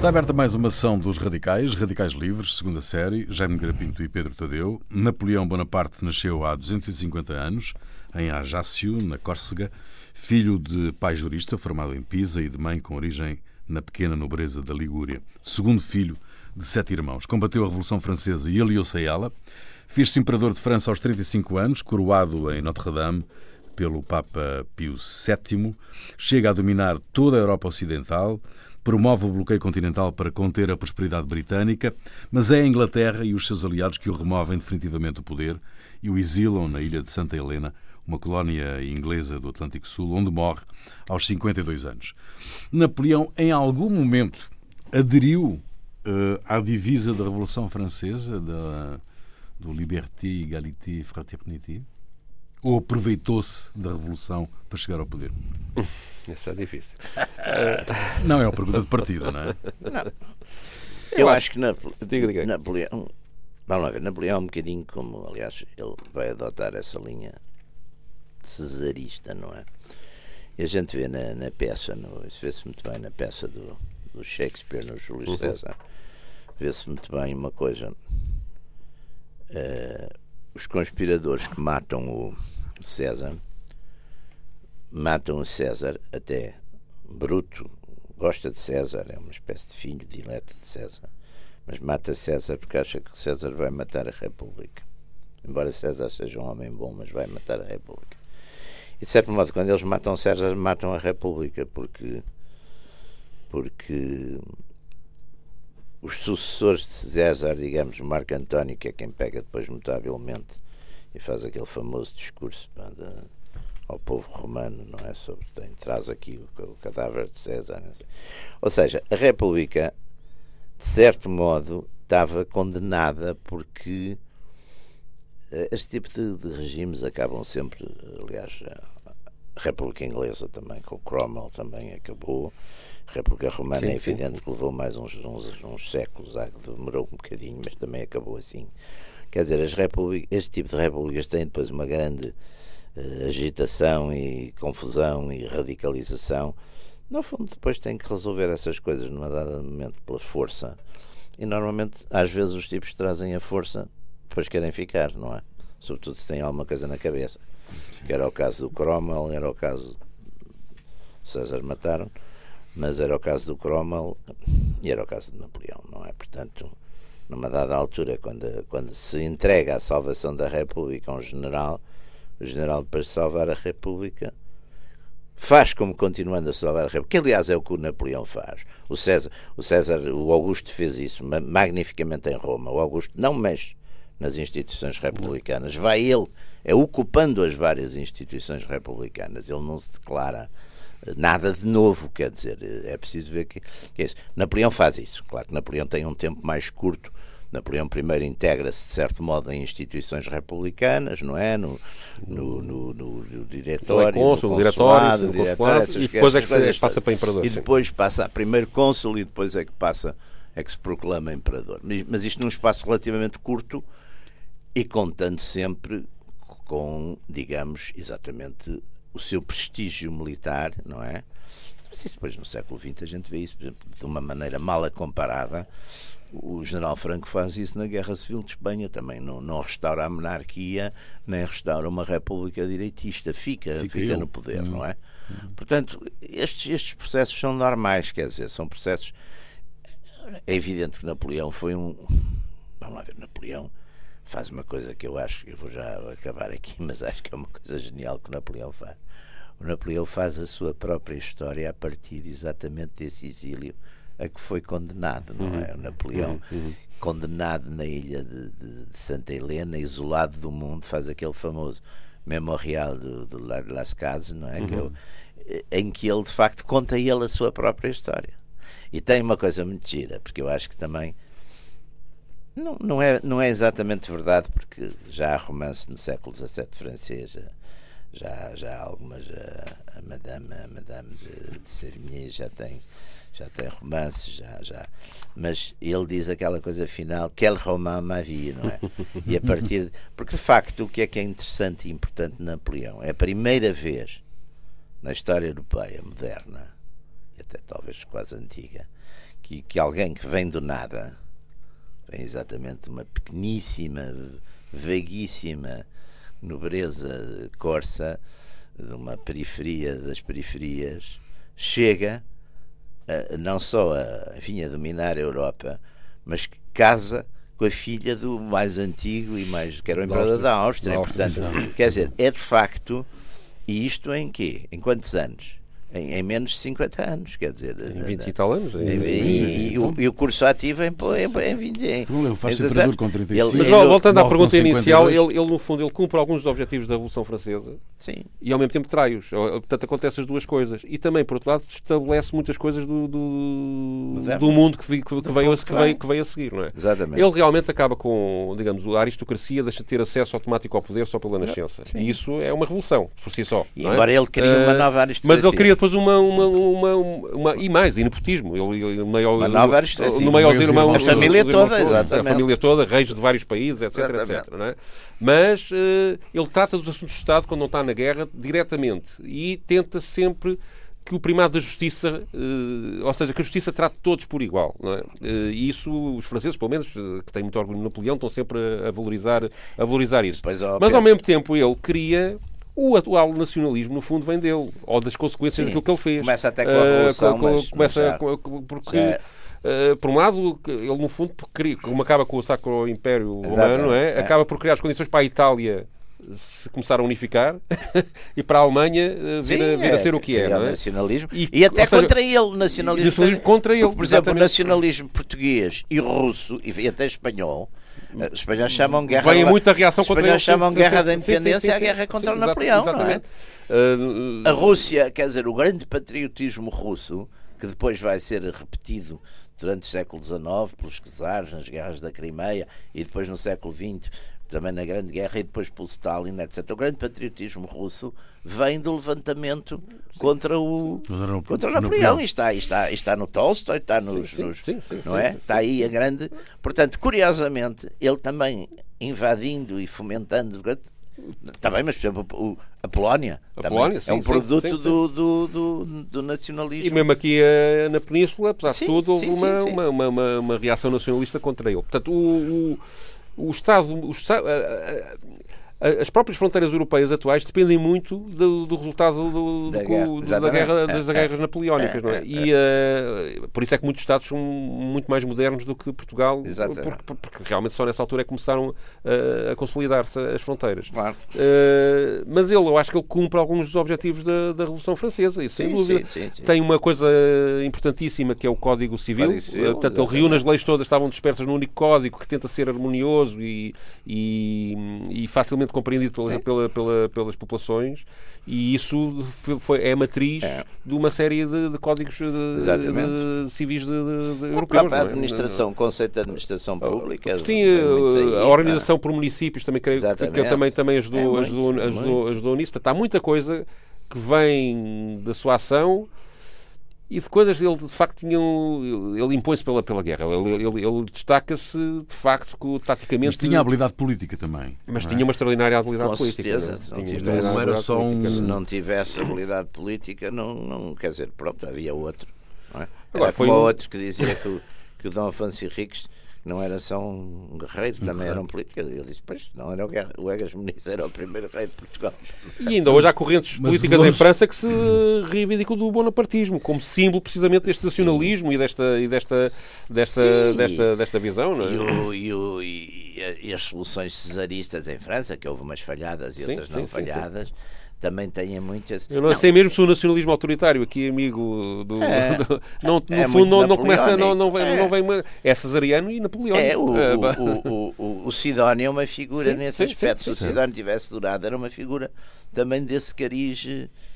Está aberta mais uma sessão dos Radicais, Radicais Livres, segunda série, Jaime Grapinto e Pedro Tadeu. Napoleão Bonaparte nasceu há 250 anos, em Ajaccio, na Córcega, filho de pai jurista formado em Pisa e de mãe com origem na pequena nobreza da Ligúria. Segundo filho de sete irmãos. Combateu a Revolução Francesa e aliou-se a ela. Fez-se imperador de França aos 35 anos, coroado em Notre-Dame pelo Papa Pio VII. Chega a dominar toda a Europa Ocidental promove o bloqueio continental para conter a prosperidade britânica, mas é a Inglaterra e os seus aliados que o removem definitivamente do poder e o exilam na ilha de Santa Helena, uma colónia inglesa do Atlântico Sul, onde morre aos 52 anos. Napoleão, em algum momento, aderiu uh, à divisa da Revolução Francesa, da, do Liberté, Égalité, Fraternité? Ou aproveitou-se da Revolução para chegar ao poder? Isso é difícil. não é uma pergunta de partida, não é? Não. Eu, Eu acho, que diga, diga. Napoleão. Vamos lá ver, Napoleão é um bocadinho como, aliás, ele vai adotar essa linha cesarista, não é? E a gente vê na, na peça, no, isso vê-se muito bem na peça do, do Shakespeare, no Júlio uhum. César, vê-se muito bem uma coisa. Uh, os conspiradores que matam o César matam o César até Bruto gosta de César, é uma espécie de filho dileto de César, mas mata César porque acha que César vai matar a República. Embora César seja um homem bom, mas vai matar a República. E de certo modo, quando eles matam César, matam a República, porque porque os sucessores de César, digamos, Marco António, que é quem pega depois notavelmente e faz aquele famoso discurso de, ao povo romano, não é? Sobre, tem, traz aqui o, o cadáver de César. Ou seja, a República, de certo modo, estava condenada porque eh, este tipo de, de regimes acabam sempre, aliás, a República Inglesa também, com Cromwell também acabou. A República Romana sim, é evidente sim. que levou mais uns, uns, uns séculos, demorou um bocadinho, mas também acabou assim. Quer dizer, as este tipo de repúblicas têm depois uma grande agitação e confusão e radicalização. No fundo, depois têm que resolver essas coisas numa dada momento pela força. E normalmente, às vezes, os tipos trazem a força depois querem ficar, não é? Sobretudo se têm alguma coisa na cabeça. Sim. Que era o caso do Cromwell, era o caso. César mataram, mas era o caso do Cromwell e era o caso de Napoleão, não é? Portanto, numa dada altura, quando, quando se entrega a salvação da República a um general, o general, depois de salvar a República, faz como continuando a salvar a República, que aliás é o que o Napoleão faz. O César, o César, o Augusto fez isso magnificamente em Roma. O Augusto não mexe nas instituições republicanas, vai ele, é ocupando as várias instituições republicanas. Ele não se declara nada de novo, quer dizer, é preciso ver que, que é isso. Napoleão faz isso. Claro que Napoleão tem um tempo mais curto. Napoleão I integra-se, de certo modo, em instituições republicanas, não é? No, no, no, no, no diretório, cônsul, no diretório, diretório e depois é que coisas, passa para imperador. E depois sim. passa a primeiro cônsul e depois é que passa, é que se proclama imperador. Mas isto num espaço relativamente curto e contando sempre com, digamos, exatamente o seu prestígio militar, não é? Mas isso depois no século XX a gente vê isso de uma maneira mal comparada. O general Franco faz isso na Guerra Civil de Espanha também. Não, não restaura a monarquia, nem restaura uma república direitista. Fica, fica, fica no poder, hum. não é? Hum. Portanto, estes, estes processos são normais, quer dizer, são processos. É evidente que Napoleão foi um. Vamos lá ver, Napoleão faz uma coisa que eu acho, eu vou já acabar aqui, mas acho que é uma coisa genial que o Napoleão faz. O Napoleão faz a sua própria história a partir exatamente desse exílio a que foi condenado, não é? O uhum. Napoleão, uhum. uhum. condenado na ilha de, de, de, Santa Helena, isolado do mundo, faz aquele famoso memorial do, do Lar de las Casas, não é? Uhum. Que é o, em que ele, de facto, conta ele a sua própria história. E tem uma coisa muito gira, porque eu acho que também não, não, é, não é exatamente verdade, porque já há romance no século XVII francês, já, já há algumas. A, a Madame, a Madame de, de Sermier já tem, já tem romances, já, já. Mas ele diz aquela coisa final: quel roman ma vie, não é? E a partir. De, porque de facto, o que é que é interessante e importante de Napoleão? É a primeira vez na história europeia moderna, e até talvez quase antiga, que, que alguém que vem do nada, vem exatamente uma pequeníssima, vaguíssima nobreza corsa, de uma periferia das periferias, chega a, não só a, enfim, a dominar a Europa, mas casa com a filha do mais antigo e mais que era o imperador da Áustria. Da Áustria. Portanto, quer dizer, é de facto, e isto em quê? Em quantos anos? Em, em, menos de 50 anos, quer dizer. Em 20 e tal anos. Em, e, e, o, e, o, curso ativo em, em, em 20 em, Ele faz em com 35. Mas voltando à pergunta inicial, ele, ele, no fundo ele cumpre alguns dos objetivos da Revolução Francesa Sim. e ao mesmo tempo trai-os. Portanto, acontece as duas coisas. E também, por outro lado, estabelece muitas coisas do, do, do mundo que, que, que, veio, que, veio, que veio a seguir. Não é? Exatamente. Ele realmente acaba com, digamos, a aristocracia deixa de ter acesso automático ao poder só pela nascença. Sim. E isso é uma revolução, por si só. E embora é? ele crie uma nova aristocracia. Mas ele cria depois uma, uma, uma, uma, e mais, de nepotismo. Ele, ele, maior, uma nova aristocracia. No maior irmão, a família toda, exatamente. A família toda, reis de vários países, etc, exatamente. etc. É? Mas uh, ele trata dos assuntos de Estado, quando não está na guerra, diretamente. E tenta sempre que o primado da justiça, uh, ou seja, que a justiça trate todos por igual. É? Uh, e isso, os franceses, pelo menos, que têm muito orgulho no Napoleão, estão sempre a, a valorizar, a valorizar isso. Pois, Mas, ao mesmo tempo, ele queria o atual nacionalismo, no fundo, vem dele, ou das consequências Sim, daquilo que ele fez. Começa até com a ah, Revolução, uh, mas começa porque, uh, por um lado, ele, no fundo, como acaba com o Sacro Império Romano, não é? é? acaba por criar as condições para a Itália se começar a unificar e para a Alemanha uh, vir, a, vir a ser o que é. Não é? nacionalismo. E, e até seja, contra ele, o nacionalismo. nacionalismo contra ele. por exemplo, o nacionalismo português e russo, e até espanhol, os espanhóis chamam guerra. Vem muita reação contra Os espanhóis chamam guerra da independência a guerra contra o Napoleão. Exatamente. É? A Rússia, quer dizer, o grande patriotismo russo, que depois vai ser repetido durante o século XIX pelos czares nas guerras da Crimeia e depois no século XX também na Grande Guerra e depois pelo Stalin, etc. O grande patriotismo russo vem do levantamento sim. contra o contra o Napoleão. E está, está, está no Tolstói, está nos. Sim, nos sim, não é? Está aí a grande. Portanto, curiosamente, ele também invadindo e fomentando. Bem, mas por exemplo, o, a Polónia, a Polónia sim, é um produto do, do, do, do, nacionalismo. E mesmo aqui uh, na Península, apesar de tudo, houve uma, uma, uma, uma, reação nacionalista contra ele. Portanto, o, o o Estado, o Estado as próprias fronteiras europeias atuais dependem muito do, do resultado do, da, guerra, do, da guerra, das é, guerras é, napoleónicas, não é? é e uh, por isso é que muitos Estados são muito mais modernos do que Portugal, porque, porque, realmente só nessa altura é que começaram uh, a consolidar-se as fronteiras. Claro. Uh, mas ele, eu acho que ele cumpre alguns dos objetivos da, da Revolução Francesa, isso sem sim, dúvida. Sim, sim, Tem uma coisa importantíssima que é o Código Civil, Código Civil portanto, ele reúne as leis todas, estavam dispersas num único código que tenta ser harmonioso e, e, e facilmente compreendido pela, pela, pela, pelas populações e isso foi, é a matriz é. de uma série de, de códigos de, de, civis de, europeus. A é? administração, o conceito de administração pública. Sim, a, a organização por municípios também creio que também, também ajudou, é muito, ajudou, ajudou, ajudou nisso. Portanto, há muita coisa que vem da sua ação e de coisas ele de facto tinha ele impõe-se pela, pela guerra. Ele, ele, ele destaca-se de facto que, taticamente mas tinha habilidade política também mas tinha uma extraordinária habilidade Com política certeza, não, não, tinha não era só um... se não tivesse habilidade política não, não quer dizer pronto havia outro não é? Agora, foi como um... outro que dizia que o, que o Dom Afonso Henriques não era só um guerreiro, um também era um político. Ele disse, pois, não era o, guerra, o Egas Muniz, era o primeiro rei de Portugal. E ainda hoje há correntes políticas longe... em França que se reivindicam do bonapartismo, como símbolo precisamente deste nacionalismo e desta, e desta, desta, desta, desta visão. Não é? e, o, e, o, e, as soluções cesaristas em França, que houve umas falhadas e sim, outras não sim, falhadas. Também têm muitas. Eu não, não, sei mesmo se o nacionalismo autoritário aqui, amigo do. É, do não, no é fundo, não, não começa. Não, não vem, é. não vem uma, é cesariano e napoleónico. É, o, é, o, o, o, o Sidónio é uma figura sim, nesse sim, aspecto. Sim, se o Sidónio tivesse durado, era uma figura também desse cariz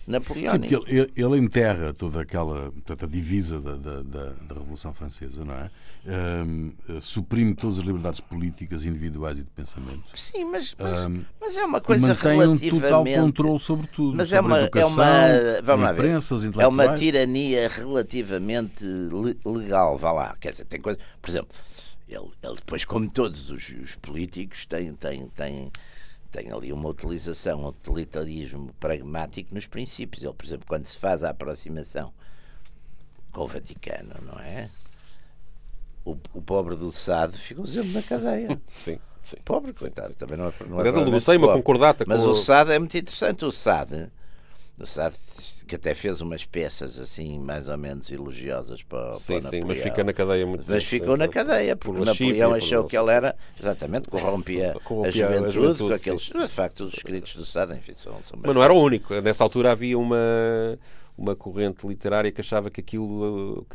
napoleónico. Sim, porque ele, ele enterra toda aquela portanto, a divisa da, da, da, Revolução Francesa, não é? Um, suprime todas as liberdades políticas, individuais e de pensamento. Sim, mas, mas, um, mas é uma coisa mantém relativamente... um total controle sobre tudo. Mas sobre é uma, educação, é uma, vamos imprensa, ver, é uma tirania relativamente legal, vá lá. Quer dizer, tem coisa... Por exemplo, ele, ele depois, como todos os, os políticos, tem, tem, tem tem ali uma utilização, um utilitarismo pragmático nos princípios. Ele, por exemplo, quando se faz a aproximação com o Vaticano, não é? o, o pobre do Sade ficou sempre na cadeia. Sim. Sim. Pobre, coitado, sim. também não é. Não é eu negociei uma concordata Mas com... o Sade é muito interessante. O Sade, o Sade que até fez umas peças assim mais ou menos elogiosas para, sim, para sim, mas fica na cadeia muito Mas ficou na cadeia, porque por Napoleão achou que ele era, exatamente, corrompia, corrompia a, juventude, a, juventude, com aqueles. De facto, os escritos do Sade, enfim, são, são Mas não era o único. Nessa altura havia uma uma corrente literária que achava que aquilo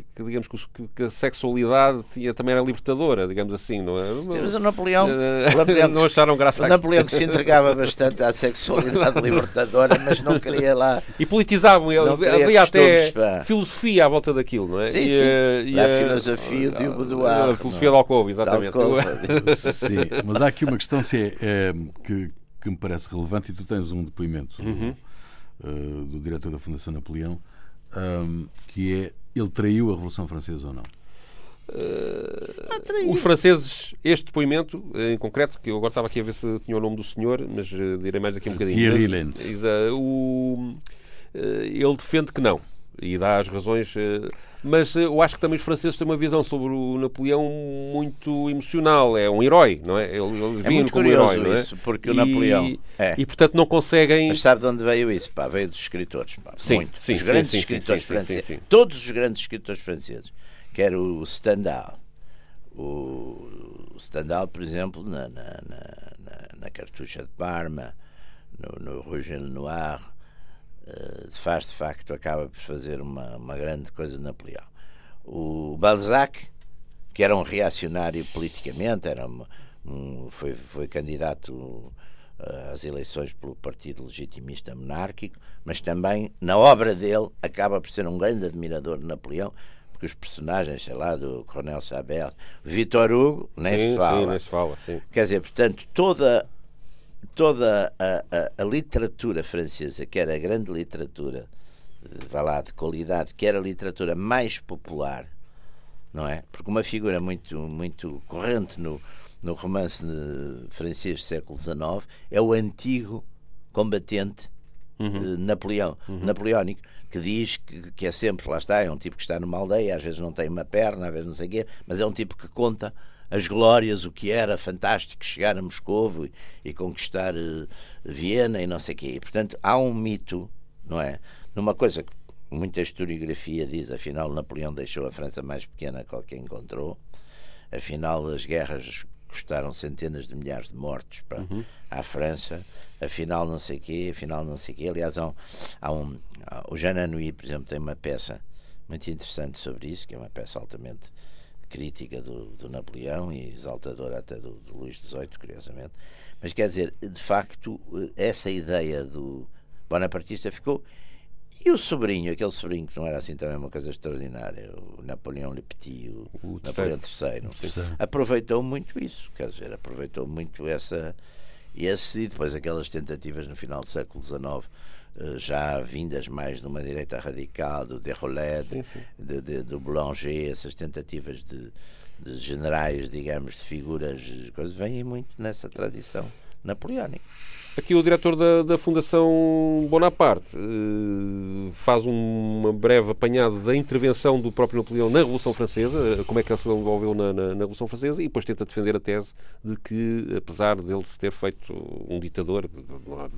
que, que digamos que, que, a sexualidade tinha, também era libertadora, digamos assim, não é? Sim, mas o Napoleão, Napoleão não acharam graça. O Napoleão que se entregava bastante à sexualidade libertadora, mas não queria lá. E politizavam, havia até pá. filosofia à volta daquilo, não é? Sim, sim. Eh, e, e a, filosofia de Boudoir. A filosofia de Alcove, exatamente. sim, mas há aqui uma questão se é, é, que, que me parece relevante e tu tens um depoimento. Uhum. Uh, do diretor da Fundação Napoleão, um, que é ele traiu a Revolução Francesa ou não? Uh, os franceses, este depoimento em concreto, que eu agora estava aqui a ver se tinha o nome do senhor, mas uh, direi mais daqui um bocadinho. Thierry Lenz. Uh, ele defende que não e dá as razões. Mas eu acho que também os franceses têm uma visão sobre o Napoleão muito emocional. É um herói, não é? Ele, ele é muito como herói, não é? isso, porque o Napoleão. É. E portanto não conseguem. Mas sabe de onde veio isso? Pá, veio dos escritores. Pá, sim, muito. Sim, os grandes sim, escritores franceses. Todos os grandes escritores franceses. Quer o Stendhal. O Stendhal, por exemplo, na, na, na, na Cartucha de Parma, no, no Rouge Noir eh, faz de facto, acaba por fazer uma, uma grande coisa de Napoleão. O Balzac, que era um reacionário politicamente, era um, um, foi, foi candidato eh, às eleições pelo Partido Legitimista Monárquico, mas também na obra dele acaba por ser um grande admirador de Napoleão, porque os personagens, sei lá, do Coronel Chabert, Vitor Hugo, nem sim, se fala. Sim, nem se fala sim. Quer dizer, portanto, toda toda a, a, a, literatura francesa, que era a grande literatura, vá lá, de qualidade, que era a literatura mais popular, não é? Porque uma figura muito, muito corrente no, no romance francês do século XIX é o antigo combatente uhum. Napoleão, uhum. napoleónico, que diz que, que é sempre, lá está, é um tipo que está numa aldeia, às vezes não tem uma perna, às vezes não sei o quê, mas é um tipo que conta as glórias, o que era fantástico chegar a Moscovo e, e conquistar uh, Viena e não sei o quê. E, portanto, há um mito, não é? Numa coisa que muita historiografia diz, afinal Napoleão deixou a França mais pequena que que encontrou, afinal as guerras custaram centenas de milhares de mortos para, uhum. à França, afinal não sei o quê, afinal não sei o quê. Aliás, há um, há um, o Jean Anouilh, por exemplo, tem uma peça muito interessante sobre isso, que é uma peça altamente crítica do, do Napoleão e exaltadora até do, do Luís XVIII, curiosamente. Mas quer dizer, de facto, essa ideia do bonapartista ficou. E o sobrinho, aquele sobrinho que não era assim também uma coisa extraordinária, o Napoleão Le Petit, o, o Napoleão III, aproveitou muito isso, quer dizer, aproveitou muito essa, esse e depois aquelas tentativas no final do século XIX eh, já vindas mais de uma direita radical, do Derolet, de, de, do Boulanger, essas tentativas de, de, generais, digamos, de figuras, coisas, vêm muito nessa tradição napoleónica. Aqui o diretor da, da Fundação Bonaparte uh, faz uma breve apanhado da intervenção do próprio Napoleão na Revolução Francesa, como é que ele se envolveu na, na, na, Revolução Francesa, e depois tenta defender a tese de que, apesar dele se ter feito um ditador,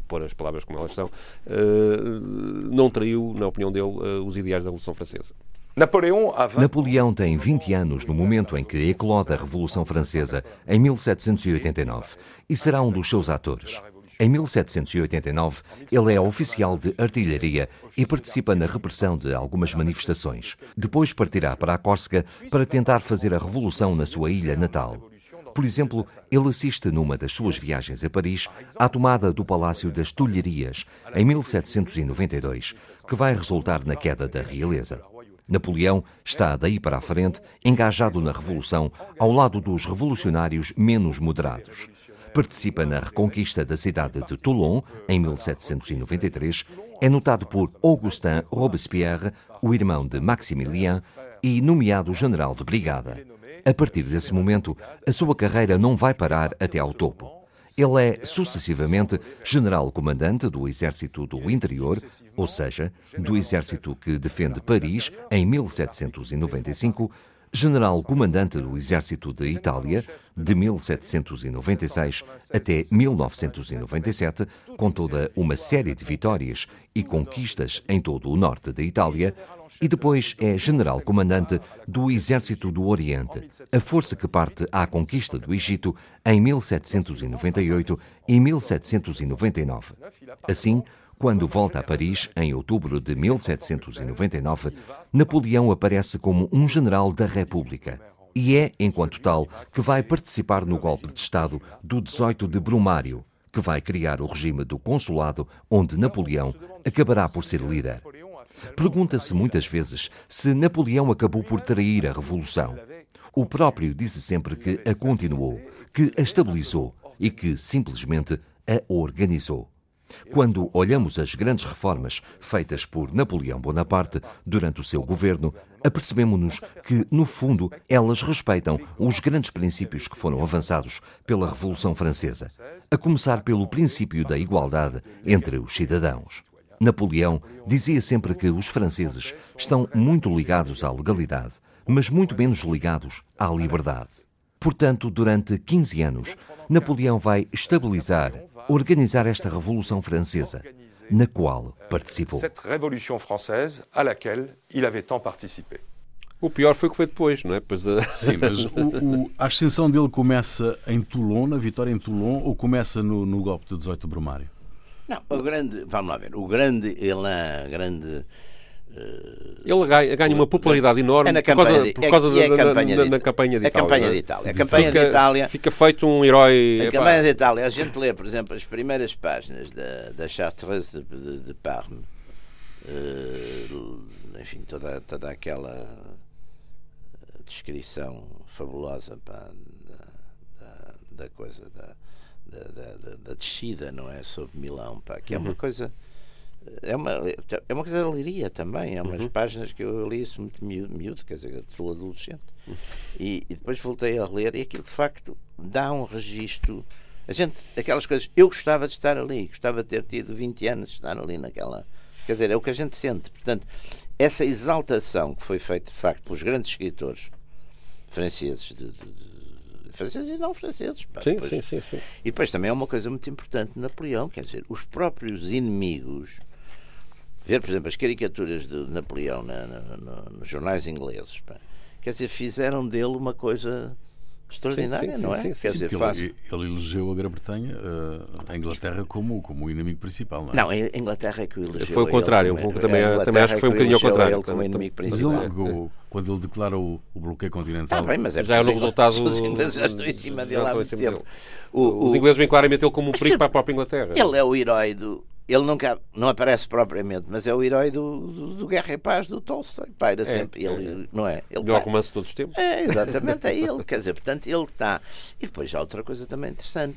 pôr as palavras como elas são, uh, não traiu, na opinião dele, uh, os ideais da Revolução Francesa. Napoleão tem 20 anos no momento em que eclode a Revolução Francesa, em 1789, e será um dos seus atores. Em 1789, ele é oficial de artilharia e participa na repressão de algumas manifestações. Depois partirá para a Córsega para tentar fazer a revolução na sua ilha natal. Por exemplo, ele assiste numa das suas viagens a Paris à tomada do Palácio das Tulherias, em 1792, que vai resultar na queda da realeza. Napoleão está daí para a frente engajado na revolução ao lado dos revolucionários menos moderados. Participa na reconquista da cidade de Toulon em 1793. É notado por Augustin Robespierre, o irmão de Maximilien, e nomeado general de brigada. A partir desse momento, a sua carreira não vai parar até ao topo. Ele é sucessivamente general-comandante do Exército do Interior, ou seja, do exército que defende Paris em 1795, general comandante do exército de Itália, de 1796 até 1997, com toda uma série de vitórias e conquistas em todo o norte da Itália, e depois é general-comandante do Exército do Oriente, a força que parte à conquista do Egito em 1798 e 1799. Assim, quando volta a Paris, em outubro de 1799, Napoleão aparece como um general da República. E é, enquanto tal, que vai participar no golpe de Estado do 18 de Brumário, que vai criar o regime do consulado, onde Napoleão acabará por ser líder. Pergunta-se muitas vezes se Napoleão acabou por trair a Revolução. O próprio disse sempre que a continuou, que a estabilizou e que simplesmente a organizou. Quando olhamos as grandes reformas feitas por Napoleão Bonaparte durante o seu governo, apercebemos-nos que, no fundo, elas respeitam os grandes princípios que foram avançados pela Revolução Francesa, a começar pelo princípio da igualdade entre os cidadãos. Napoleão dizia sempre que os franceses estão muito ligados à legalidade, mas muito menos ligados à liberdade. Portanto, durante 15 anos, Napoleão vai estabilizar, organizar esta Revolução Francesa, na qual participou. Cette Révolution française à laquelle il avait tant participé. O pior foi o que foi depois, não é? Pois, uh... Sim, mas o, o, a ascensão dele começa em Toulon, na vitória em Toulon, ou começa no, no golpe de 18 de Brumário? Não, o grande, vamos lá ver, o grande elan, grande. Ele ganha, ganha, uma popularidade enorme é na por causa, por causa é, da, campanha da, de, da, campanha de a Itália. campanha é? de Itália. A campanha fica, de Itália. Fica feito um herói. A campanha de Itália, a gente lê, por exemplo, as primeiras páginas da, da Chartreuse de, de, de Parme. Uh, enfim, toda, toda aquela descrição fabulosa pá, da, da, da coisa da da, da, da, descida, não é? Sobre Milão, pá, que é uma uhum. coisa. É uma, é uma coisa de alegria também. É umas uhum. páginas que eu li isso muito miúdo, miúdo quer dizer, sou adolescente. Uhum. E, e, depois voltei a ler e aquilo de facto dá um registro. A gente, aquelas coisas. Eu gostava de estar ali, gostava de ter tido 20 anos de estar ali naquela. Quer dizer, é o que a gente sente. Portanto, essa exaltação que foi feita de facto pelos grandes escritores franceses de, de, de franceses e não franceses. Pá, sim, depois, sim, sim, sim. E depois também é uma coisa muito importante Napoleão, quer dizer, os próprios inimigos. Ver, por exemplo, as caricaturas de Napoleão na, na, na, nos jornais ingleses, pá, quer dizer, fizeram dele uma coisa extraordinária, sim, sim, não é? Sim, Quer dizer, faz... ele, ele, elegeu a Grã-Bretanha, uh, a Inglaterra, como, como o inimigo principal, não é? Não, a Inglaterra é que o elegeu. Foi o contrário, ele, também, também acho que foi um bocadinho ao contrário. Ele como inimigo principal. Mas ele, quando ele declara o, o bloqueio continental. Tá bem, mas é já é no resultado. Os ingleses já estão em cima dele há muito tempo. Os ingleses vêm claramente ele como um perigo para a própria Inglaterra. Ele é o herói do, ele nunca não aparece propriamente, mas é o herói do, do, do Guerra e Paz do Tolstói. Paira é, sempre. Ele, é, não é? Ele melhor romance de todos os tempos. É, exatamente, é ele. Quer dizer, portanto, ele está. E depois há outra coisa também interessante.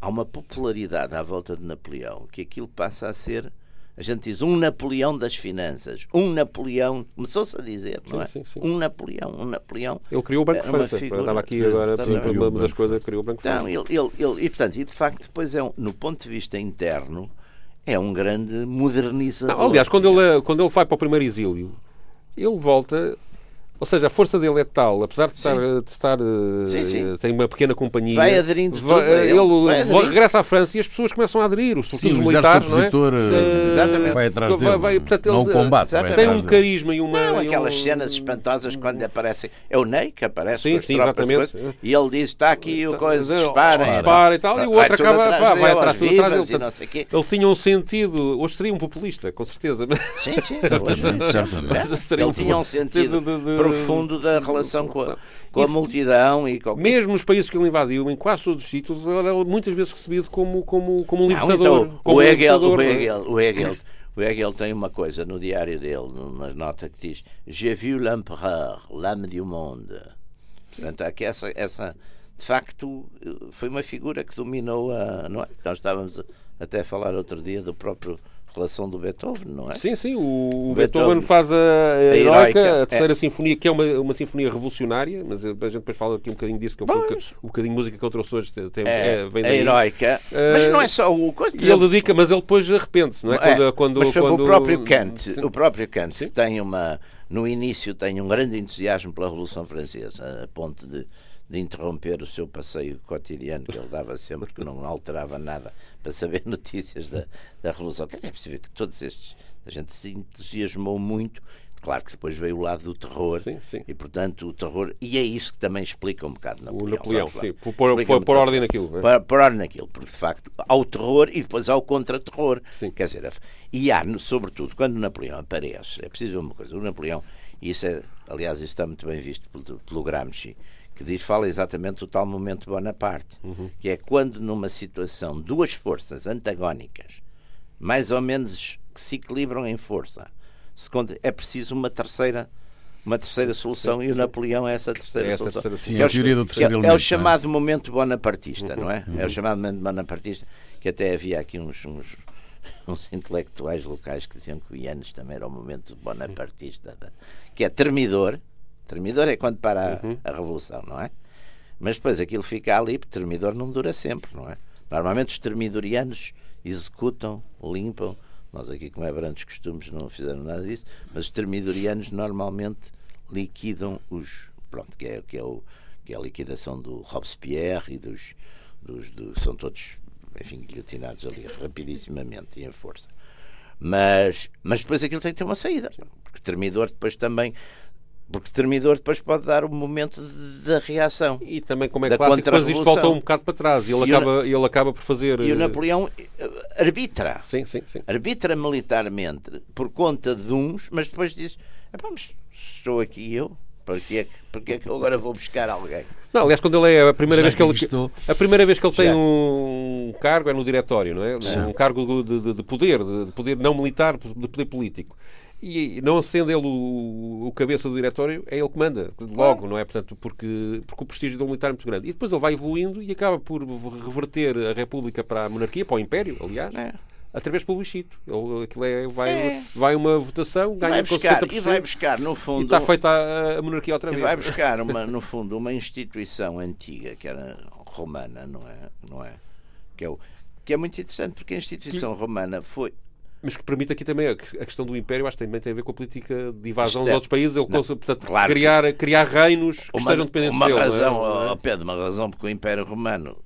Há uma popularidade à volta de Napoleão que aquilo passa a ser a gente diz um Napoleão das finanças, um Napoleão, começou-se a dizer, não é? Sim, sim. Um Napoleão, um Napoleão. Ele criou o Banco de França, figura, estava aqui agora, uma das coisas, criou o Banco de França. Então, ele, ele, ele, e portanto, e de facto, depois é um, no ponto de vista interno, é um grande modernizador. Não, aliás, quando ele, quando ele vai para o primeiro exílio, ele volta ou seja, a força dele é tal, apesar de estar, de estar sim, sim. tem uma pequena companhia. Vai aderindo vai, ele, ele vai regressa à França e as pessoas começam a aderir, os estruturas militares, não é? Uh, exatamente. vai atrás dele. Vai, vai, portanto, não ele, combate. Tem um carisma e uma. Não, aquelas um... cenas espantosas quando aparecem. É o Ney que aparece sim, sim, exatamente. e ele diz: está aqui o coisa, dispara. Dispara e tal, e o outro acaba. Vai atrás tudo atrás dele. Ele tinha um sentido. Hoje seria um populista, com certeza. Sim, sim, certamente. Ele tinha um sentido profundo da relação com a, com a multidão e com... mesmo nos países que ele invadiu, em quase todos os sítios, era muitas vezes recebido como, como, como um libertador. Então, como o, Hegel, libertador, o, Hegel, o, Hegel, o Hegel tem uma coisa no diário dele, numa nota que diz: J'ai vu l'empereur, l'âme du monde. Portanto, aqui essa, essa, de facto, foi uma figura que dominou a. Não é? Nós estávamos até a falar outro dia do próprio relação do Beethoven, não é? Sim, sim. O, o Beethoven, Beethoven, faz a, a, a Heroica, a terceira é. sinfonia, que é uma, uma sinfonia revolucionária, mas a gente depois fala aqui um bocadinho disso, que eu o, o bocadinho de música que eu trouxe hoje tem, é, é, vem daí. A Heroica. Uh, mas não é só o. E ele dedica, mas ele depois arrepende-se, não é? Quando, é quando, mas quando, o próprio Kant, o próprio Kant que tem uma. No início tem um grande entusiasmo pela Revolução Francesa, a ponto de de interromper o seu passeio cotidiano que ele dava sempre, que não alterava nada para saber notícias da, da Revolução. Quer dizer, é possível que todos estes. A gente se entusiasmou muito. Claro que depois veio o lado do terror sim, sim. e, portanto, o terror. E é isso que também explica um bocado Napoleão. O Napoleão, sim. Por, por, por, por ordem naquilo. É? Por, por, ordem naquilo, porque de facto há o terror e depois há o contra-terror. Quer dizer, e há, sobretudo, quando Napoleão aparece, é preciso uma coisa: o Napoleão, e isso é, aliás, isso está muito bem visto pelo, pelo Gramsci que diz, fala exatamente do tal momento Bonaparte, uhum. que é quando numa situação duas forças antagónicas, mais ou menos que se equilibram em força, é preciso uma terceira uma terceira solução sim, e o Napoleão é essa terceira é essa solução. Terceira, sim, é, o, do terceiro é, elemento, é o chamado é? momento bonapartista, uhum, não é? Uhum. É o chamado momento bonapartista, que até havia aqui uns, uns, uns intelectuais locais que diziam que o Ianes também era o momento bonapartista, que é termidor, Termidor é quando para uhum. a, a, revolução, não é? Mas depois aquilo fica ali, porque termidor não dura sempre, não é? Normalmente os termidorianos executam, limpam. Nós aqui, como é brandos costumes, não fizeram nada disso, mas os termidorianos normalmente liquidam os. Pronto, que é, que é, o, que é a liquidação do Robespierre e dos, dos, dos. São todos, enfim, guilhotinados ali rapidissimamente e em força. Mas, mas depois aquilo tem que ter uma saída, porque termidor depois também porque Termidor depois pode dar o momento da reação. E também, como é clássico, depois isto volta um bocado para trás e ele, e acaba, o, ele acaba por fazer. E o eh, Napoleão eh, arbitra. Sim, sim, sim. Arbitra militarmente por conta de uns, mas depois diz: vamos, estou aqui eu. Porque é, que, porque é que eu agora vou buscar alguém? Não, aliás, quando ele é a primeira vez que ele a primeira vez que ele tem um cargo é no diretório, não é? Sim. Um cargo de, de, de poder, de poder não militar, de poder político e não sendo ele o, o, cabeça do diretório, é ele que manda, logo, não é? Portanto, porque, porque o prestígio do militar é muito grande. E depois ele vai evoluindo e acaba por reverter a República para a monarquia, para o Império, aliás. É. Através do plebiscito. Ele, aquilo é, vai, é. vai uma votação, ganha vai buscar, E vai buscar, no fundo. E está feita a, a monarquia outra vez. E vai buscar, uma, no fundo, uma instituição antiga, que era romana, não é? Não é? Que, é o, que é muito interessante, porque a instituição romana foi mas que permite aqui também a questão do Império, acho que também tem a ver com a política de invasão de outros países, ele não, portanto, claro criar, que... criar reinos que uma, estejam dependentes uma dele. Razão, não é? Pedro, uma razão porque o Império Romano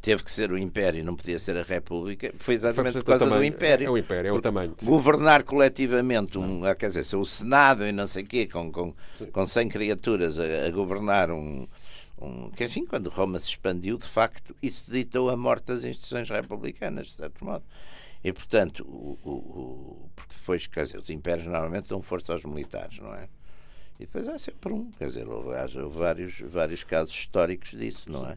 teve que ser o Império não podia ser a República, foi exatamente foi por causa do Império. É o Império, é o tamanho. Sim. Governar coletivamente, um, ah, quer dizer, o Senado e não sei o quê, com, com, com 100 criaturas a, a governar um, um, que enfim, quando Roma se expandiu, de facto, isso ditou a morte das instituições republicanas, de certo modo. E, portanto, o, o, o, porque depois, quer dizer, os impérios normalmente dão força aos militares, não é? E depois há sempre um, quer dizer, houve, houve vários, vários casos históricos disso, não é?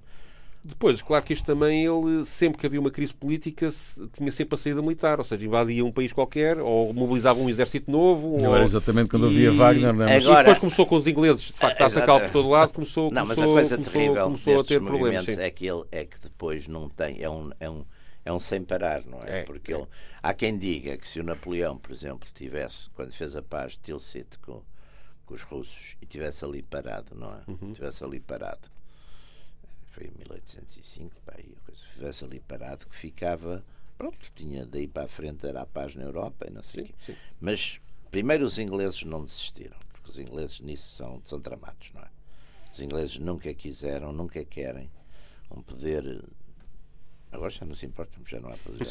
Depois, claro que isto também, ele, sempre que havia uma crise política, tinha sempre a saída militar, ou seja, invadia um país qualquer, ou mobilizava um exército novo. Não ou... era exatamente quando havia e... Wagner, não é? Agora... E depois começou com os ingleses, de facto, está a sacar por todo lado, começou, não, começou, mas a coisa começou, terrível começou a ter problemas. É que, ele, é que depois não tem, é um, é um é um sem parar, não é? é Porque ele, há quem diga que se o Napoleão, por exemplo, tivesse, quando fez a paz de Tilsit com, com os russos, e tivesse ali parado, não é? Uhum. Tivesse ali parado, foi em 1805, pá, tivesse ali parado, que ficava, pronto, tinha daí para a frente, era a paz na Europa e não sei o quê. Sim. Mas primeiro os ingleses não desistiram, porque os ingleses nisso são, são tramados, não é? Os ingleses nunca quiseram, nunca querem um poder Agora já não se importa, já não há poder.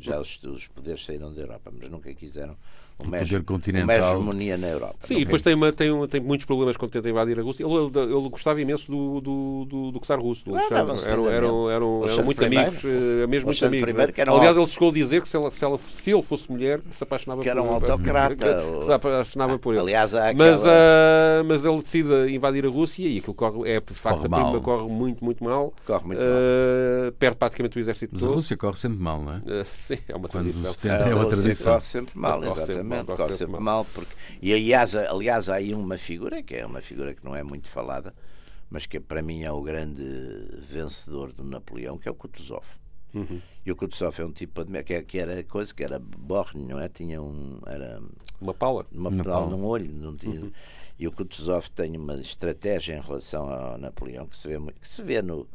Já os, os, poderes saíram da Europa, mas nunca quiseram uma, poder continental. uma hegemonia na Europa. Sim, e depois tem, uma, tem, uma, tem muitos problemas quando tenta invadir a Rússia. Ele, ele, ele gostava imenso do, do, do, do czar russo, do ah, Eram, eram, eram, eram, muito amigos, eh, mesmo muito amigos. Primeiro, que Aliás, ele chegou a dizer que se, ela, se, ela, se ele fosse mulher, se apaixonava que por ele. Que era um autocrata. se apaixonava por ele. Aliás, há aquela... mas, uh, mas ele decide invadir a Rússia e aquilo corre, é, de facto, corre, a corre muito, muito mal. Corre muito uh, mal. Perde praticamente o exército mas todo. Mas a Rússia corre sempre mal, não é? Uh, sim, é uma tradição. É uma tradição. Corre sempre mal, exatamente. Corre sempre mal. Porque... E aliás, aliás, há aí uma figura que é uma figura que não é muito falada, mas que para mim é o grande vencedor do Napoleão, que é o Kutuzov. Uhum. E o Kutuzov é um tipo que, que era coisa que era borne, não é? Tinha um. Era, uma pala. Uma, uma pala num olho. Não tinha, uhum. E o Kutuzov tem uma estratégia em relação ao Napoleão que se vê, que se vê no.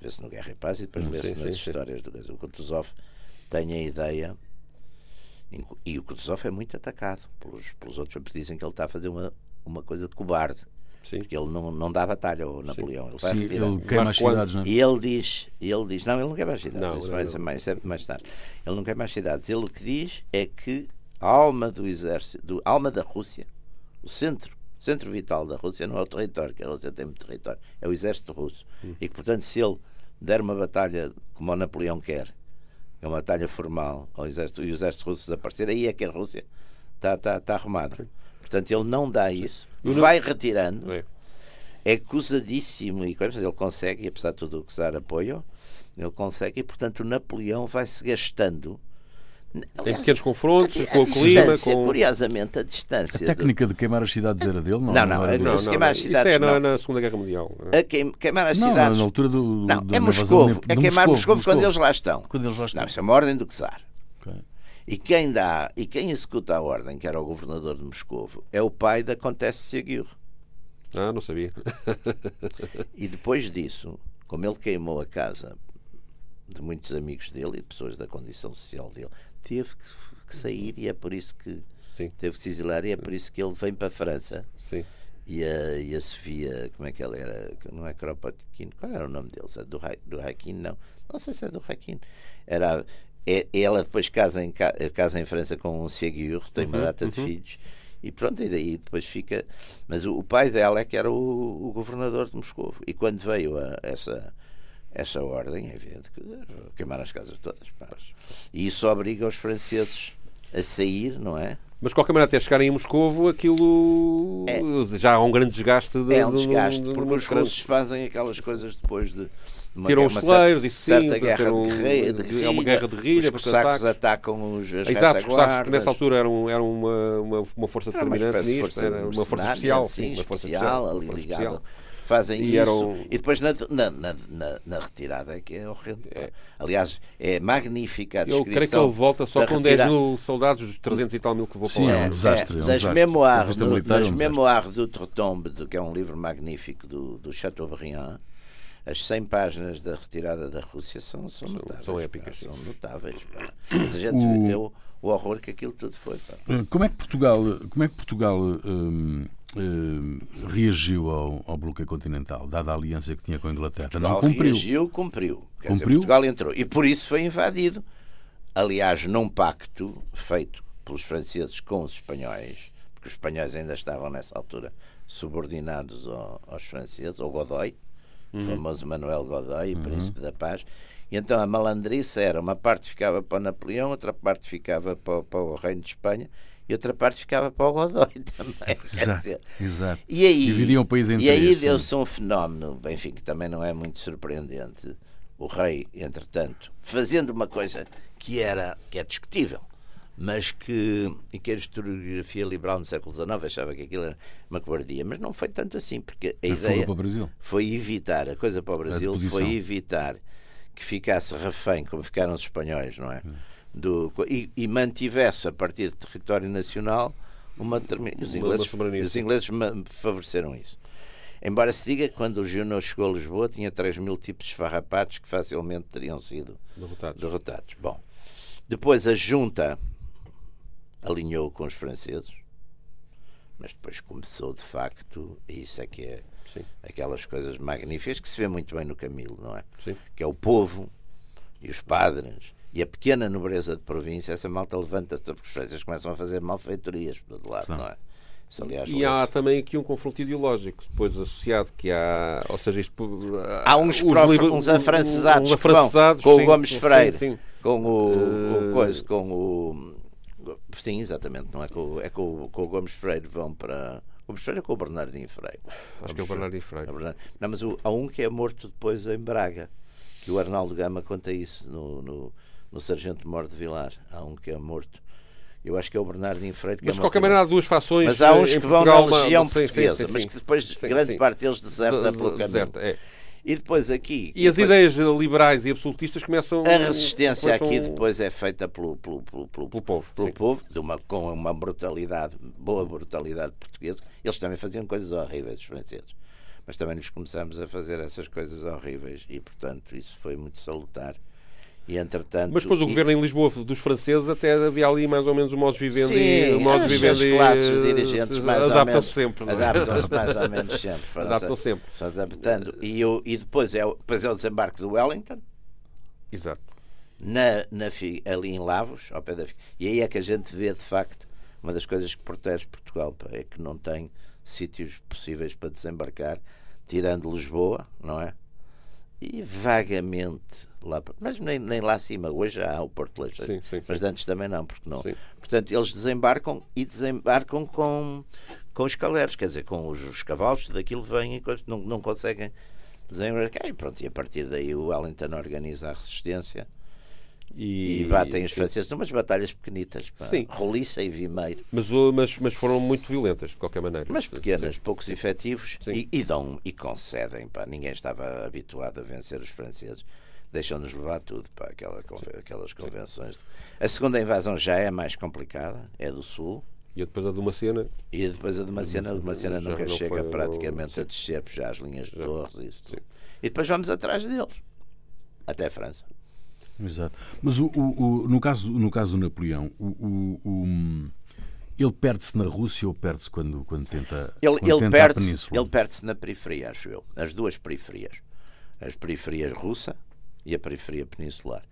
Vê-se no Guerra e Paz e depois uhum. vê-se nas sim, histórias sim. do O Kutuzov tem a ideia. E o Kutuzov é muito atacado pelos, pelos outros, porque dizem que ele está a fazer uma, uma coisa de cobarde. Sim. Porque ele não, não dá batalha ao Napoleão. Ele, Sim, ele queima as cidades, não é? E ele diz, ele diz, não, ele não quer mais cidades, não, isso vai ser mais, sempre mais tarde. Ele não quer mais cidades. Ele o que diz é que a alma do exército, do, a alma da Rússia, o centro, centro vital da Rússia não é o território, que a Rússia tem muito território, é o exército russo. Hum. E que, portanto, se ele der uma batalha como o Napoleão quer, é uma batalha formal. Ao exército, e o exército russo desaparecer, aí é que a Rússia está, está, está arrumada. Portanto, ele não dá isso, vai retirando, é, é acusadíssimo, e ele consegue, apesar de tudo usar apoio, ele consegue, e portanto Napoleão vai-se gastando. Aliás, em pequenos confrontos, a, com o clima. Com... Curiosamente, a distância. A técnica do... de queimar as cidades era dele? Não, não, não, não, não, queimar as cidades. Isso é na, na Segunda Guerra Mundial. A queim, queimar as cidades. Não, na altura do. Não, é Moscovo. É queimar Moscovo quando eles lá estão. Quando eles lá estão. Não, isso é uma ordem do czar. Okay. E quem dá, e quem executa a ordem, que era o governador de Moscovo, é o pai da Contesse Seguir. Ah, não sabia. e depois disso, como ele queimou a casa de muitos amigos dele e de pessoas da condição social dele, teve que, que sair e é por isso que Sim. teve que se exilar e é por isso que ele vem para a França. Sim. E a, e a Sofia, como é que ela era? Não é Kropotkin? Qual era o nome deles? Do, do Hakim? Não. Não sei se é do Hakim. Era, é, ela depois casa em, casa em França com um Ségur, tem uma uhum, data de uhum. filhos, e pronto, e daí depois fica. Mas o, o pai dela é que era o, o, governador de Moscou. E quando veio a, essa, essa ordem, é evidente que queimaram as casas todas. E isso obriga os franceses a sair, não é? Mas de qualquer maneira, até chegarem em Moscovo, aquilo é, já há um grande desgaste. De, é um desgaste, de, de, porque os russos fazem aquelas coisas depois de tiram os celeiros, isso sim, guerra um, de guerrilha, de guerrilha, é uma guerra de guerrilha. Os sacos atacam os Exato, os sacos nessa altura eram, eram uma, uma, uma força determinante nisto, era uma força especial, sim, uma força especial, ali ligado fazem e isso eram... e depois na, na, na, na, retirada é que é horrendo. É. Aliás, é magnífica a descrição. Eu creio que ele volta só com 10 mil soldados, dos 300 e tal mil que vou falar. Sim, é um desastre. É, das é um memoirs, do, das memoirs do Tretombe, que é um livro magnífico do, do Chateaubriand, as 100 páginas da retirada da Rússia são, são, são notáveis. São épicas. Pá, são notáveis. Pá. Mas a gente o... vê o, o, horror que aquilo tudo foi. Pá. Eh, como é que Portugal, como é que Portugal hum, hum, reagiu ao, ao bloqueio continental, dada a aliança que tinha com a Inglaterra? Portugal Não cumpriu. reagiu, cumpriu. Quer cumpriu? Dizer, Portugal entrou. E por isso foi invadido. Aliás, num pacto feito pelos franceses com os espanhóis, porque os espanhóis ainda estavam nessa altura subordinados ao, aos franceses, ao Godoy, uhum. o famoso Manuel Godoy, uhum. Príncipe da Paz. E então a malandrice era uma parte ficava para o Napoleão, outra parte ficava para, para o Reino de Espanha e outra parte ficava para o Godoy também. Exato, exato. E aí, Dividiam o país em E aí deu-se um fenómeno, enfim, que também não é muito surpreendente. O rei, entretanto, fazendo uma coisa que era que é discutível, mas que, e que a historiografia liberal no século XIX achava que aquilo era uma cobardia, mas não foi tanto assim, porque a ideia foi evitar, a coisa para o Brasil foi evitar que ficasse refém, como ficaram os espanhóis, não é? Hum. Do, e, e mantivesse a partir do território nacional uma os ingleses, os ingleses favoreceram isso. Embora se diga que quando o Junot chegou a Lisboa tinha 3 mil tipos de farrapatos que facilmente teriam sido derrotados. derrotados. Bom, depois a junta alinhou com os franceses, mas depois começou de facto, e isso é que é Sim. aquelas coisas magníficas que se vê muito bem no Camilo, não é? Sim. Que é o povo e os padres e a pequena nobreza de província, essa malta levanta-se, porque os franceses começam a fazer malfeitorias por todo lado, não é? Isso, aliás, e há também aqui um confronto ideológico depois associado que há, ou seja, isto, há uns, prof, uns afrancesados, uns afrancesados com sim, o Gomes Freire, sim, sim. com o, uh... o coisa, com o Sim, exatamente. Não é com, é com, com o Gomes Freire vão para. Gomes Freire é com o Bernardinho Freire. Acho que é o Bernardinho Freire. É não, mas o, há um que é morto depois em Braga, que o Arnaldo Gama conta isso no, no, no Sargento Mor de Vilar. Há um que é morto. Eu acho que é o Bernardinho Freire. mas é de qualquer maneira há duas fações. Mas há uns que vão na Legião uma... Portuguesa, sim, sim, mas que depois sim, grande parte deles deserta pelo caminho. É. E depois aqui. E as depois, ideias liberais e absolutistas começam. A resistência começam- aqui depois é feita pelo, pelo, pelo, pelo, Pelo povo, pelo sim. povo, de uma, com uma brutalidade, boa brutalidade portuguesa. Eles também faziam coisas horríveis, os franceses. Mas também nos começamos a fazer essas coisas horríveis e, portanto, isso foi muito salutar. E, entretanto. Mas depois o e- governo em Lisboa dos franceses até havia ali mais ou menos o modo de vivendo Sim, e o modo de as, as classes dirigentes mais ou adaptam-se menos, sempre. não é? Adaptam-se mais ou menos sempre. foram Adaptam se- sempre. se adaptando. E, o- e depois, é, o- depois é o desembarque do Wellington, Exato. na, na, ali em Lavos, ao pé da E aí é que a gente vê, de facto, uma das coisas que protege Portugal, pá, é que não tem sítios possíveis para desembarcar, tirando Lisboa, não é? E vagamente lá, mas nem, nem lá acima, hoje já há o Porto Leixões, Sim, sim, mas antes também não, porque não. Portanto, eles desembarcam e desembarcam com, com os caleros, quer dizer, com os, os cavalos, daquilo vêm e não, não conseguem desembarcar. E pronto, e a partir daí o Wellington organiza a resistência e, batem os franceses numas batalhas pequenitas, pá. Sim. Roliça e Vimeiro, Mas, o- mas, mas foram muito violentas, de qualquer maneira. mas pequenas, Sim. poucos efetivos e, e dão e concedem, pá. Ninguém estava habituado a vencer os franceses. Deixam-nos levar tudo para aquela, aquelas convenções. A segunda invasão já é mais complicada, é do Sul. E depois a de uma cena. E depois a de uma cena, de uma cena nunca chega foi- praticamente não- a descer, já as linhas de Já. torres e isso tudo. Sim. E depois vamos atrás deles, até a França. Exato. Mas o, o- o- no, caso, no caso do Napoleão, o, o- o- ele perde-se na Rússia ou perde-se quando, quando tenta, Ele, quando ele tenta a perde-se península? ele perde na periferia, acho eu. As duas periferias. As periferias russa e a periferia peninsular.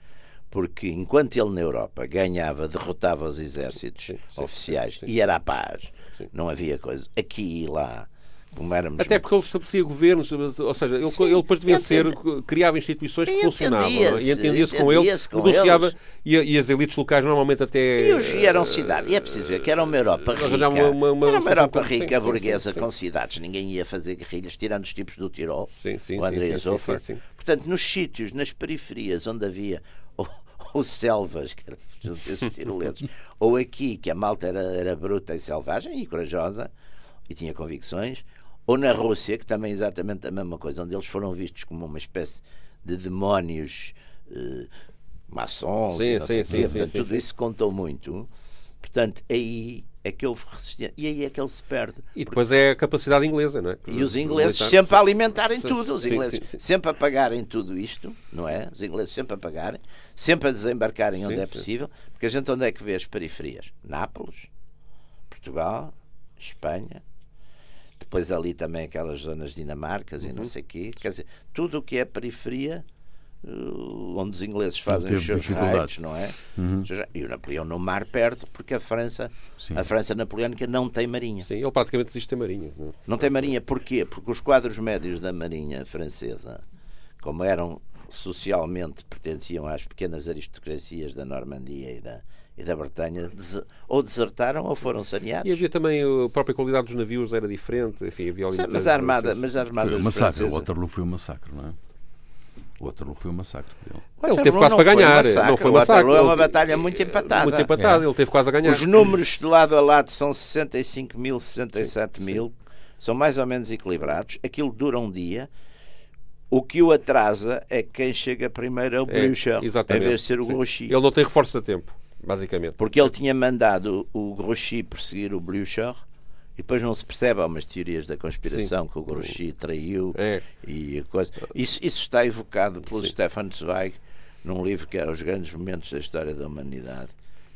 Porque enquanto ele na Europa ganhava, derrotava os exércitos Sim, sim, oficiais sim, sim. e era a paz, Sim. não havia coisa. Aqui e lá, como éramos. Até porque ele estabelecia governos, ou seja, ele, Sim, ele depois devia ser, criava instituições que funcionavam é? e entendia-se com eles, com negociava eles. E, e as elites locais normalmente até. E, os, e eram cidades, e é preciso ver que era uma Europa rica. Uma- uma- uma era uma Europa rica, sim, burguesa, sim, sim. com cidades. Ninguém ia fazer guerrilhas, tirando os tipos do Tirol, Sim, sim, o André Zofer. Portanto, nos sítios, nas periferias onde havia ou, ou selvas, que eram tiroleses, ou aqui, que a malta era, era bruta e selvagem e corajosa e tinha convicções, ou na Rússia, que também é exatamente a mesma coisa, onde eles foram vistos como uma espécie de demónios eh, maçons Sim, sim, sim, Portanto, tudo isso contou muito. Portanto, aí é que houve resistência. E aí é que ele se perde. E depois é a capacidade inglesa, não é? E os ingleses Militar. sempre a alimentarem Sim, tudo, os ingleses sim, sim. sempre a pagarem tudo isto, não é? Os ingleses sempre a pagarem, sempre a desembarcarem onde é possível, porque a gente onde é que vê as periferias? Nápoles, Portugal, Espanha, depois ali também aquelas zonas dinamarcas e Uhum. não sei o quê, quer dizer, tudo o que é periferia, eh, onde os ingleses fazem os seus raids, não é? E o Napoleão no mar perde porque a França, Sim. a França napoleónica não tem marinha. Sim, ele praticamente desiste da Marinha. não é? Não tem marinha porquê? Porque os quadros médios da marinha francesa, como eram socialmente, pertenciam às pequenas aristocracias da Normandia e da, e da Bretanha, ou desertaram ou foram saneados. E havia também a própria qualidade dos navios era diferente. Enfim, havia ali Sim, mas a armada, mas a armada Foi um massacre. O franceses- Waterloo foi um massacre, não é? O Waterloo foi um massacre dele. Ele teve quase para ganhar. massacre. Não foi O massacre. Waterloo é uma batalha muito empatada. Muito empatada. Ele teve quase a ganhar. Os números de lado a lado são 65 mil, 67 mil, são mais ou menos equilibrados. Aquilo dura um dia. O que o atrasa é que quem chega primeiro é o É, Blücher, em exatamente. vez de ser o Sim. Grouchy. Ele não tem reforço a tempo, basicamente. Porque ele tinha mandado o Grouchy perseguir o Blücher e depois não se percebe, há umas teorias da conspiração que o Grouchy traiu É. e coisa. Isso, isso está evocado pelo Stefan Zweig num livro que é Os Grandes Momentos da História da Humanidade,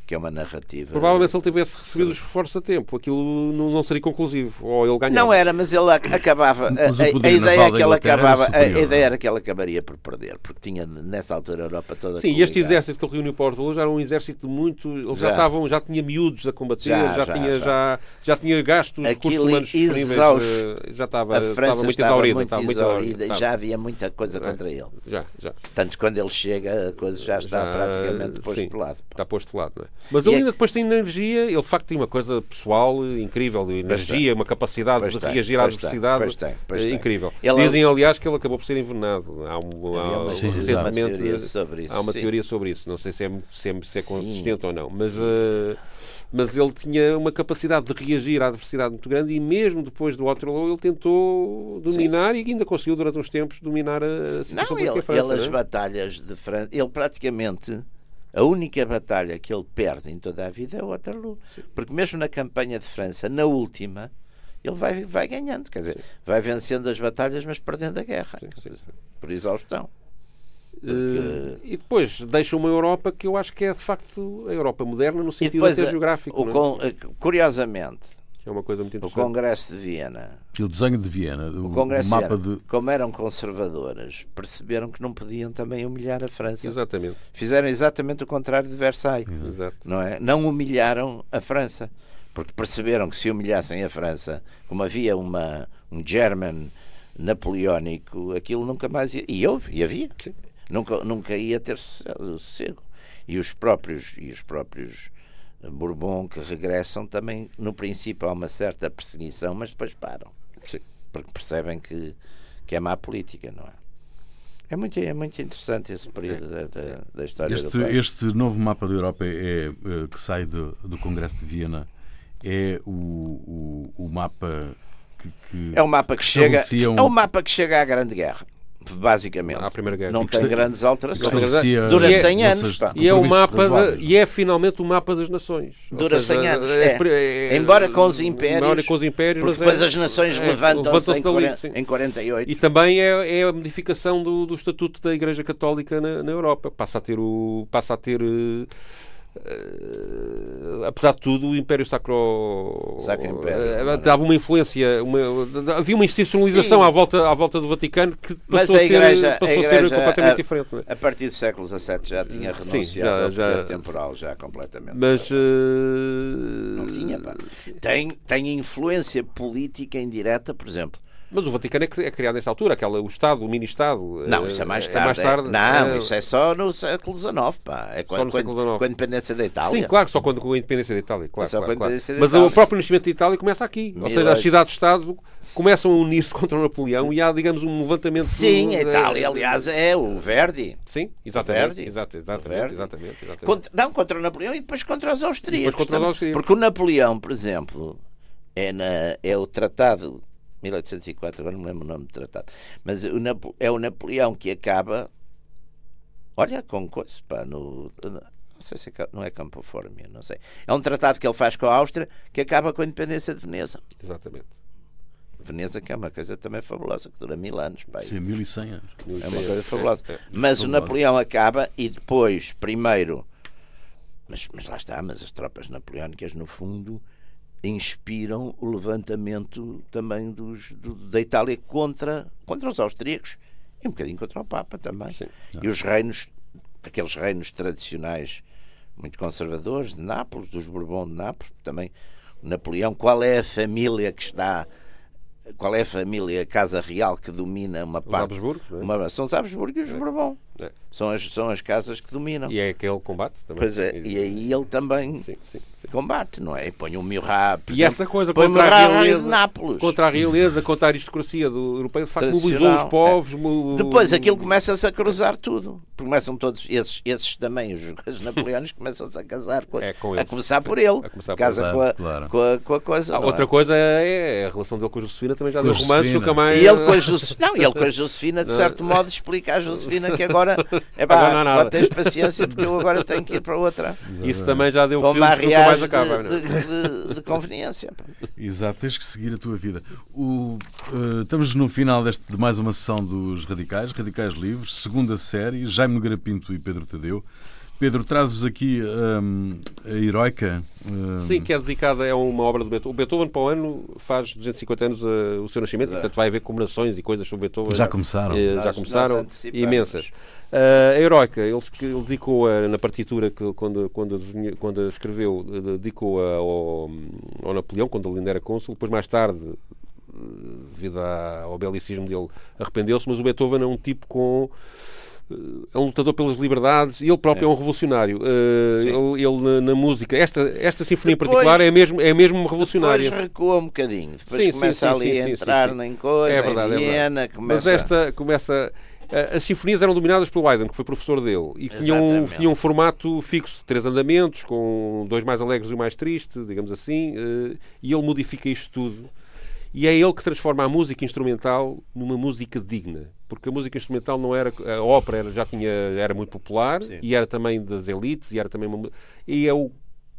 que é uma narrativa. Provavelmente se ele tivesse recebido os reforços a tempo, aquilo não, seria conclusivo. Ou ele ganhava. Não era, mas ele ac- acabava. A, a- ideia é que ele acabava. A, a superior, ideia era que ele acabaria por perder, porque tinha nessa altura a Europa toda. Sim, e este exército que ele reuniu para Waterloo já era um exército muito. Eles já, Já. estavam, já tinha miúdos a combater, Já, já, já, tinha, já. já. Já, tinha gasto os recursos humanos exausto. eh, Já estava, A França estava muito estava exaurida. estava muito exaurida estava. já havia muita coisa É. contra ele. Já, já. Tanto que quando ele chega, a coisa já está Já, praticamente posto de lado. Está posto de lado, não é? Mas E ele é- ainda depois tem energia, ele de facto tem uma coisa pessoal incrível, de energia, uma capacidade Pois de tem, reagir à adversidade pois tem, pois eh, tem. incrível. Ele- Dizem, aliás, que ele acabou por ser envenenado. Há, um, há, Sim, recentemente uma teoria sobre isso, há uma sim. teoria sobre isso. Não sei se é, se é, se é Sim. consistente ou não, mas, eh, mas ele tinha uma capacidade de reagir à adversidade muito grande e mesmo depois do Waterloo ele tentou dominar Sim. e ainda conseguiu durante uns tempos dominar a situação não, ele, França. Ele, as é? batalhas de França, ele praticamente a única batalha que ele perde em toda a vida é o Waterloo. Sim. Porque mesmo na campanha de França, na última, ele vai, vai ganhando, quer dizer, sim. vai vencendo as batalhas, mas perdendo a guerra, sim, por exaustão. Porque... Uh, e depois deixa uma Europa que eu acho que é de facto a Europa moderna no sentido até geográfico. O, é? Curiosamente, é uma coisa muito interessante. O Congresso de Viena. E o desenho de Viena, o, o Congresso mapa de, Viena, de... Como eram conservadoras, perceberam que não podiam também humilhar a França. Exatamente. Fizeram exatamente o contrário de Versailles. Exato. Não, é? não humilharam a França. Porque perceberam que se humilhassem a França, como havia uma, um German napoleónico, aquilo nunca mais ia. E houve, e havia. Sim. Nunca, nunca ia ter sossego. E os próprios, e os próprios Bourbon que regressam também, no princípio, há uma certa perseguição, mas depois param. Sim. Porque percebem que, que é má política, não é? É muito, é muito interessante esse período da, da, da história este. Este novo mapa da Europa é, é, que sai do, do Congresso de Viena é o, o, o mapa que, que, é o mapa que chega um... é o mapa que chega à Grande Guerra basicamente. À Primeira Guerra. Não tem grandes alterações. Dura 100 é, anos. Pá. E é, o mapa de, e é finalmente o mapa das nações. Dura seja, 100 anos. É, é, embora com os impérios. Com os impérios porque depois as nações levantam-se em, em 48. E também é, a modificação do, do Estatuto da Igreja Católica na, na Europa. Passa a ter o. Passa a ter Uh, apesar de tudo, o Império Sacro, Sacro Império, uh, dava uma influência, uma, havia uma institucionalização à volta, à volta do Vaticano que passou, a, igreja, a, ser, passou a, igreja, a ser completamente a, diferente. É? A partir do século XVII já tinha renunciado Sim, já, ao já, temporal, já completamente. Mas. Uh... Não tinha, pá. Tem, tem influência política indireta, por exemplo mas o Vaticano é, é criado nesta altura, aquela, o Estado, o mini-Estado. Não, isso é mais tarde. É mais tarde não, é... isso é só no século XIX, pá. É quando, quando, com a independência da Itália. Sim, claro, só quando com a independência da Itália. Claro, claro, claro. Mas o próprio nascimento da Itália começa aqui. Ou seja, as cidades-Estado começam a unir-se contra o Napoleão e há, digamos, um levantamento. Sim, a Itália, aliás, é o Verdi. Sim, exatamente. Verdi. Exatamente, Verdi. exatamente, exatamente. Contra, não, contra o Napoleão e depois contra os austríacos. Contra os austríacos. Porque o Napoleão, por exemplo, é, na, é o tratado 1804, agora não me lembro o nome do tratado. Mas o é o Napoleão que acaba. Olha, com coisa, pá, no. Não sei se é, não é Campo Formio, não sei. É um tratado que ele faz com a Áustria que acaba com a independência de Veneza. Exatamente. Veneza, que é uma coisa também fabulosa, que dura mil anos. Pá. Sim, mil e cem anos. É uma coisa fabulosa. É, é, mas o Napoleão acaba e depois, primeiro. Mas, mas lá está, mas as tropas napoleónicas, no fundo, inspiram o levantamento também dos, do, da Itália contra, contra os austríacos e um bocadinho contra o Papa também. Sim. E os reinos, aqueles reinos tradicionais muito conservadores de Nápoles, dos Bourbon de Nápoles, também Napoleão, qual é a família que está qual é a família, a casa real que domina uma parte. Os Habsburgo, é? uma, são os Habsburgo e os é. Bourbon. São, as, são as casas que dominam. E é aquele combate também. Pois é, e aí ele também sim, sim, sim. combate, não é? E põe um Murat. E essa coisa põe contra a realeza, de Nápoles. Contra a realeza, contra a aristocracia do europeu, de facto mobilizou os povos. É. Depois aquilo começa-se a cruzar tudo. Começam todos, esses, esses também, os, os napoleónicos, começam-se a casar com, é, com a começar por ele. A começar Casa por... com, a, claro. com, a, com a coisa. Ah, outra é? coisa é a relação dele com a Josefina, também já deu romance, nunca mais. E ele com a Josefina, não, ele com a Josefina, de certo modo, explica à Josefina que agora é pá, agora, não agora tens paciência porque eu agora tenho que ir para outra. Isso também já deu filme que nunca mais acaba. De, de, de, conveniência. Exato, tens que seguir a tua vida. O, uh, estamos no final deste, de mais uma sessão dos Radicais, Radicais Livres, segunda série, Jaime Nogueira Pinto e Pedro Tadeu. Pedro, trazes aqui um, a Heroica. Um... Sim, que é dedicada a uma obra do Beethoven. O Beethoven, para o ano, faz 250 anos uh, o seu nascimento, portanto vai haver comemorações e coisas sobre Beethoven. Já começaram. Uh, já começaram, imensas. Uh, a Heroica, ele, ele dedicou-a na partitura, que, quando, quando, quando escreveu, dedicou-a ao, ao Napoleão, quando ele ainda era cônsul. Depois, mais tarde, devido ao belicismo dele, arrependeu-se, mas o Beethoven é um tipo com é um lutador pelas liberdades e ele próprio é, é um revolucionário. Uh, ele, ele na, na, música, esta, esta sinfonia depois, em particular é mesmo, é mesmo revolucionária. Depois recua um bocadinho, depois sim, começa sim, sim, ali a entrar em coisa, é verdade, em Viena, é começa... Mas esta começa as sinfonias eram dominadas pelo Haydn, que foi professor dele, e tinham, tinham um formato fixo três andamentos, com dois mais alegres e um mais triste, digamos assim, e ele modifica isto tudo. E é ele que transforma a música instrumental numa música digna. Porque a música instrumental não era. A ópera era, já tinha, era muito popular Sim. e era também das elites e era também uma, E é o,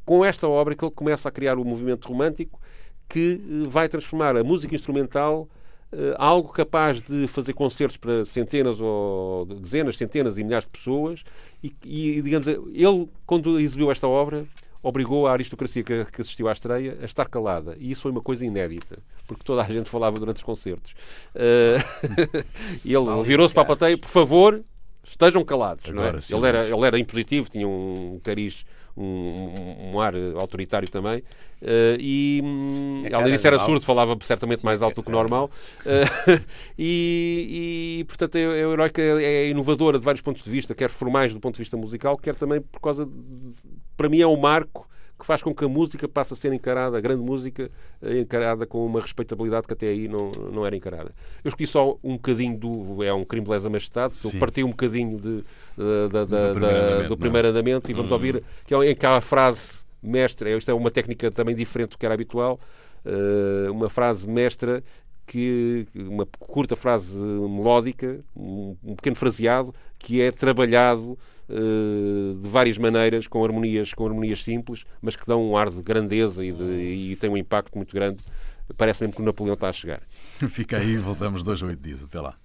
com esta obra que ele começa a criar o movimento romântico que vai transformar a música instrumental uh, algo capaz de fazer concertos para centenas ou dezenas, centenas e milhares de pessoas e, e digamos, ele, quando exibiu esta obra, obrigou a aristocracia que, que, assistiu à estreia a estar calada. E isso foi uma coisa inédita, porque toda a gente falava durante os concertos. Uh, ele virou-se para a plateia, por favor, estejam calados. não é? ele, era, ele era impositivo, tinha um cariz um, um, ar autoritário também. Uh, e hum, além disso, era surdo, falava certamente mais alto do que normal. Uh, e, e, portanto, é, é heroica, é inovadora de vários pontos de vista, quer formais do ponto de vista musical, quer também por causa. De, para mim, é um marco que faz com que a música passe a ser encarada, a grande música, eh, encarada com uma respeitabilidade que até aí não, não era encarada. Eu escolhi só um bocadinho do. É um crime de lesa majestade, eu parti um bocadinho de, de, de, do, primeiro andamento, do primeiro andamento e vamos hum. ouvir que é, que há a frase mestra, isto é uma técnica também diferente do que era habitual, uh, uma frase mestra que uma curta frase melódica, um, pequeno fraseado que é trabalhado de várias maneiras com harmonias, com harmonias simples, mas que dão um ar de grandeza e, de, e tem um impacto muito grande. Parece mesmo que o Napoleão está a chegar. Fica aí, voltamos dois a oito dias. Até lá.